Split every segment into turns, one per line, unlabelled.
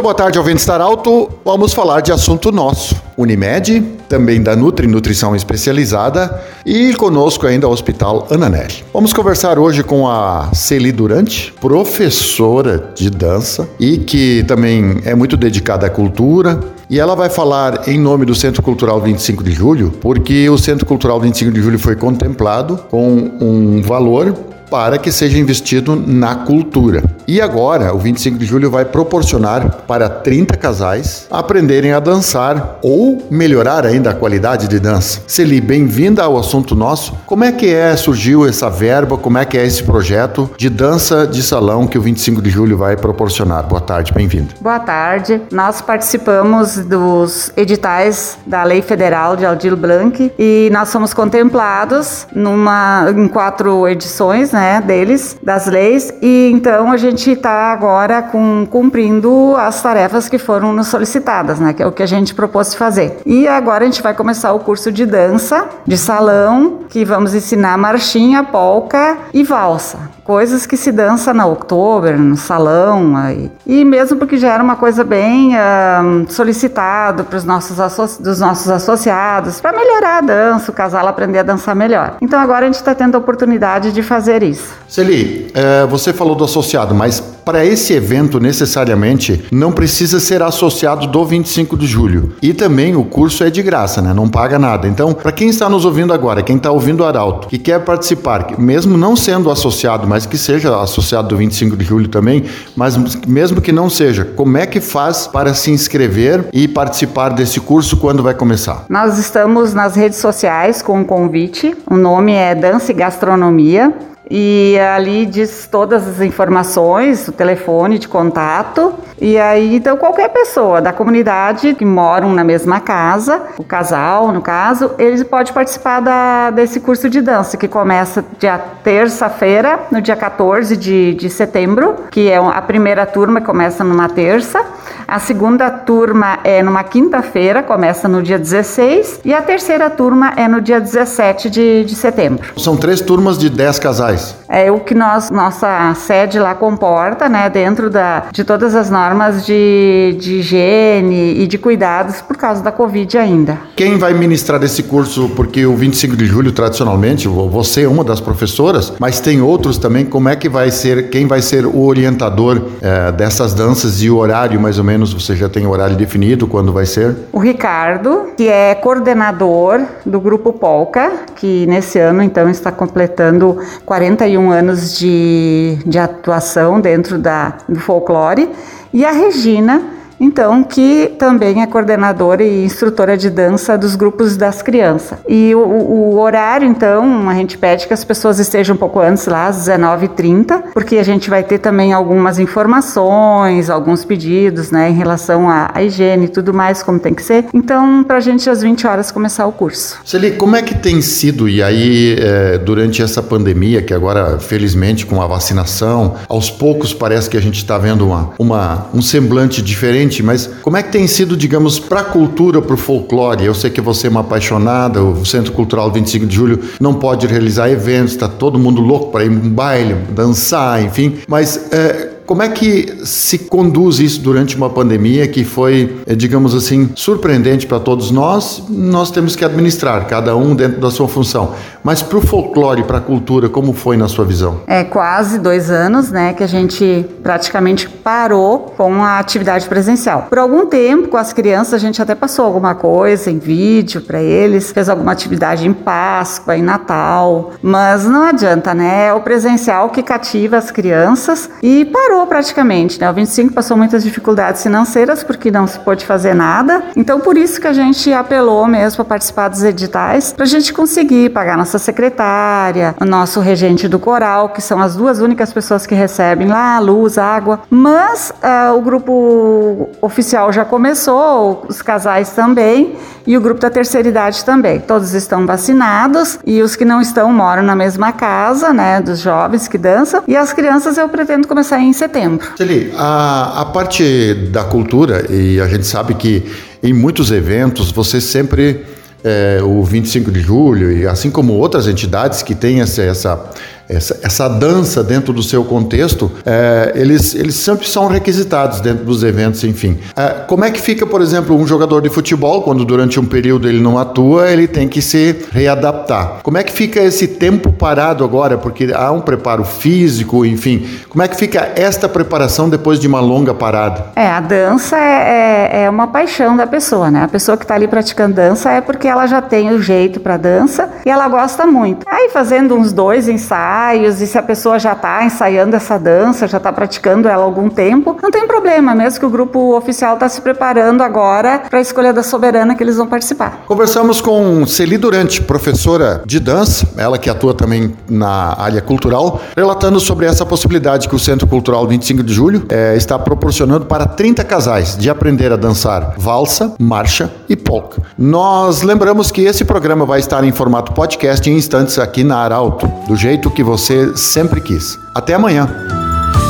Muito boa tarde, ouvinte Estar Alto. Vamos falar de assunto nosso. Unimed, também da Nutri Nutrição Especializada e conosco ainda o Hospital Ananelli. Vamos conversar hoje com a Celi Durante, professora de dança e que também é muito dedicada à cultura, e ela vai falar em nome do Centro Cultural 25 de Julho, porque o Centro Cultural 25 de Julho foi contemplado com um valor para que seja investido na cultura. E agora, o 25 de julho vai proporcionar para 30 casais aprenderem a dançar ou melhorar ainda a qualidade de dança. Celi, bem-vinda ao assunto nosso. Como é que é surgiu essa verba? Como é que é esse projeto de dança de salão que o 25 de julho vai proporcionar? Boa tarde, bem-vindo.
Boa tarde. Nós participamos dos editais da Lei Federal de Aldir Blanc e nós fomos contemplados numa em quatro edições, né? Né, deles, das leis, e então a gente está agora com, cumprindo as tarefas que foram nos solicitadas, né, que é o que a gente propôs fazer. E agora a gente vai começar o curso de dança, de salão, que vamos ensinar marchinha, polca e valsa coisas que se dança na outubro, no salão, aí. e mesmo porque já era uma coisa bem uh, solicitado para os nossos dos nossos associados, para melhorar a dança, o casal aprender a dançar melhor. Então agora a gente está tendo a oportunidade de fazer isso.
Celi, é, você falou do associado, mas para esse evento necessariamente não precisa ser associado do 25 de julho. E também o curso é de graça, né? Não paga nada. Então, para quem está nos ouvindo agora, quem está ouvindo o Arauto, que quer participar, mesmo não sendo associado, mas mas que seja associado do 25 de julho também, mas mesmo que não seja, como é que faz para se inscrever e participar desse curso quando vai começar?
Nós estamos nas redes sociais com um convite, o nome é Dança e Gastronomia e ali diz todas as informações, o telefone de contato. E aí, então, qualquer pessoa da comunidade que moram na mesma casa, o casal, no caso, eles pode participar da, desse curso de dança, que começa dia terça-feira, no dia 14 de, de setembro, que é a primeira turma, começa numa terça. A segunda turma é numa quinta-feira, começa no dia 16. E a terceira turma é no dia 17 de, de setembro.
São três turmas de 10 casais.
É o que nós, nossa sede lá comporta, né, dentro da, de todas as normas de, de higiene e de cuidados por causa da Covid ainda.
Quem vai ministrar esse curso, porque o 25 de julho, tradicionalmente, você é uma das professoras, mas tem outros também, como é que vai ser, quem vai ser o orientador é, dessas danças e o horário, mais ou menos, você já tem o horário definido, quando vai ser?
O Ricardo, que é coordenador do Grupo Polca, que nesse ano, então, está completando 40 41 anos de, de atuação dentro da, do folclore, e a Regina, então, que também é coordenadora e instrutora de dança dos grupos das crianças. E o, o, horário, então, a gente pede que as pessoas estejam um pouco antes lá, às 19h30, porque a gente vai ter também algumas informações, alguns pedidos, né, em relação à, à higiene e tudo mais, como tem que ser. Então, para a gente, às 20 horas, começar o curso.
Celi, como é que tem sido, e aí, é, durante essa pandemia, que agora, felizmente, com a vacinação, aos poucos parece que a gente está vendo uma, uma, um semblante diferente mas como é que tem sido, digamos, para a cultura, para o folclore? Eu sei que você é uma apaixonada, o Centro Cultural 25 de Julho não pode realizar eventos, está todo mundo louco para ir um baile, dançar, enfim, mas é, como é que se conduz isso durante uma pandemia que foi, eh, digamos assim, surpreendente para todos nós? Nós temos que administrar, cada um dentro da sua função. Mas para o folclore, para a cultura, como foi na sua visão?
É quase dois anos, né, que a gente praticamente parou com a atividade presencial. Por algum tempo, com as crianças, a gente até passou alguma coisa em vídeo para eles, fez alguma atividade em Páscoa, em Natal, mas não adianta, né? É o presencial que cativa as crianças e parou parou praticamente, né? O 25 passou muitas dificuldades financeiras porque não se pôde fazer nada. Então, por isso que a gente apelou mesmo para participar dos editais, para a gente conseguir pagar nossa secretária, o nosso regente do coral, que são as duas únicas pessoas que recebem lá luz, água. Mas uh, o grupo oficial já começou, os casais também, e o grupo da terceira idade também. Todos estão vacinados e os que não estão moram na mesma casa, né? Dos jovens que dançam. E as crianças eu pretendo começar em setembro setembro.
Celi, a, a parte da cultura, e a gente sabe que em muitos eventos você sempre é, o 25 de julho, e assim como outras entidades que têm essa, essa essa, essa dança dentro do seu contexto, é, eles, eles sempre são requisitados dentro dos eventos, enfim. É, como é que fica, por exemplo, um jogador de futebol, quando durante um período ele não atua, ele tem que se readaptar? Como é que fica esse tempo parado agora? Porque há um preparo físico, enfim. Como é que fica esta preparação depois de uma longa parada?
É, a dança é, é, é uma paixão da pessoa, né? A pessoa que está ali praticando dança é porque ela já tem o jeito para dança e ela gosta muito. Aí fazendo uns dois ensaios, ensaios e se a pessoa já está ensaiando essa dança, já está praticando ela há algum tempo, não tem problema, mesmo que o grupo oficial está se preparando agora para a escolha da soberana que eles vão participar.
Conversamos com Celi Durante, professora de dança, ela que atua também na área cultural, relatando sobre essa possibilidade que o Centro Cultural 25 de Julho é, está proporcionando para 30 casais de aprender a dançar valsa, marcha e polka. Nós lembramos que esse programa vai estar em formato podcast em instantes aqui na Arauto, do jeito que você sempre quis. Até amanhã.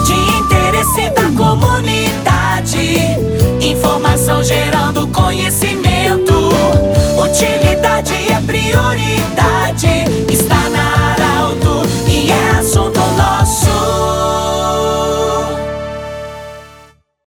De interesse da comunidade, informação gerando.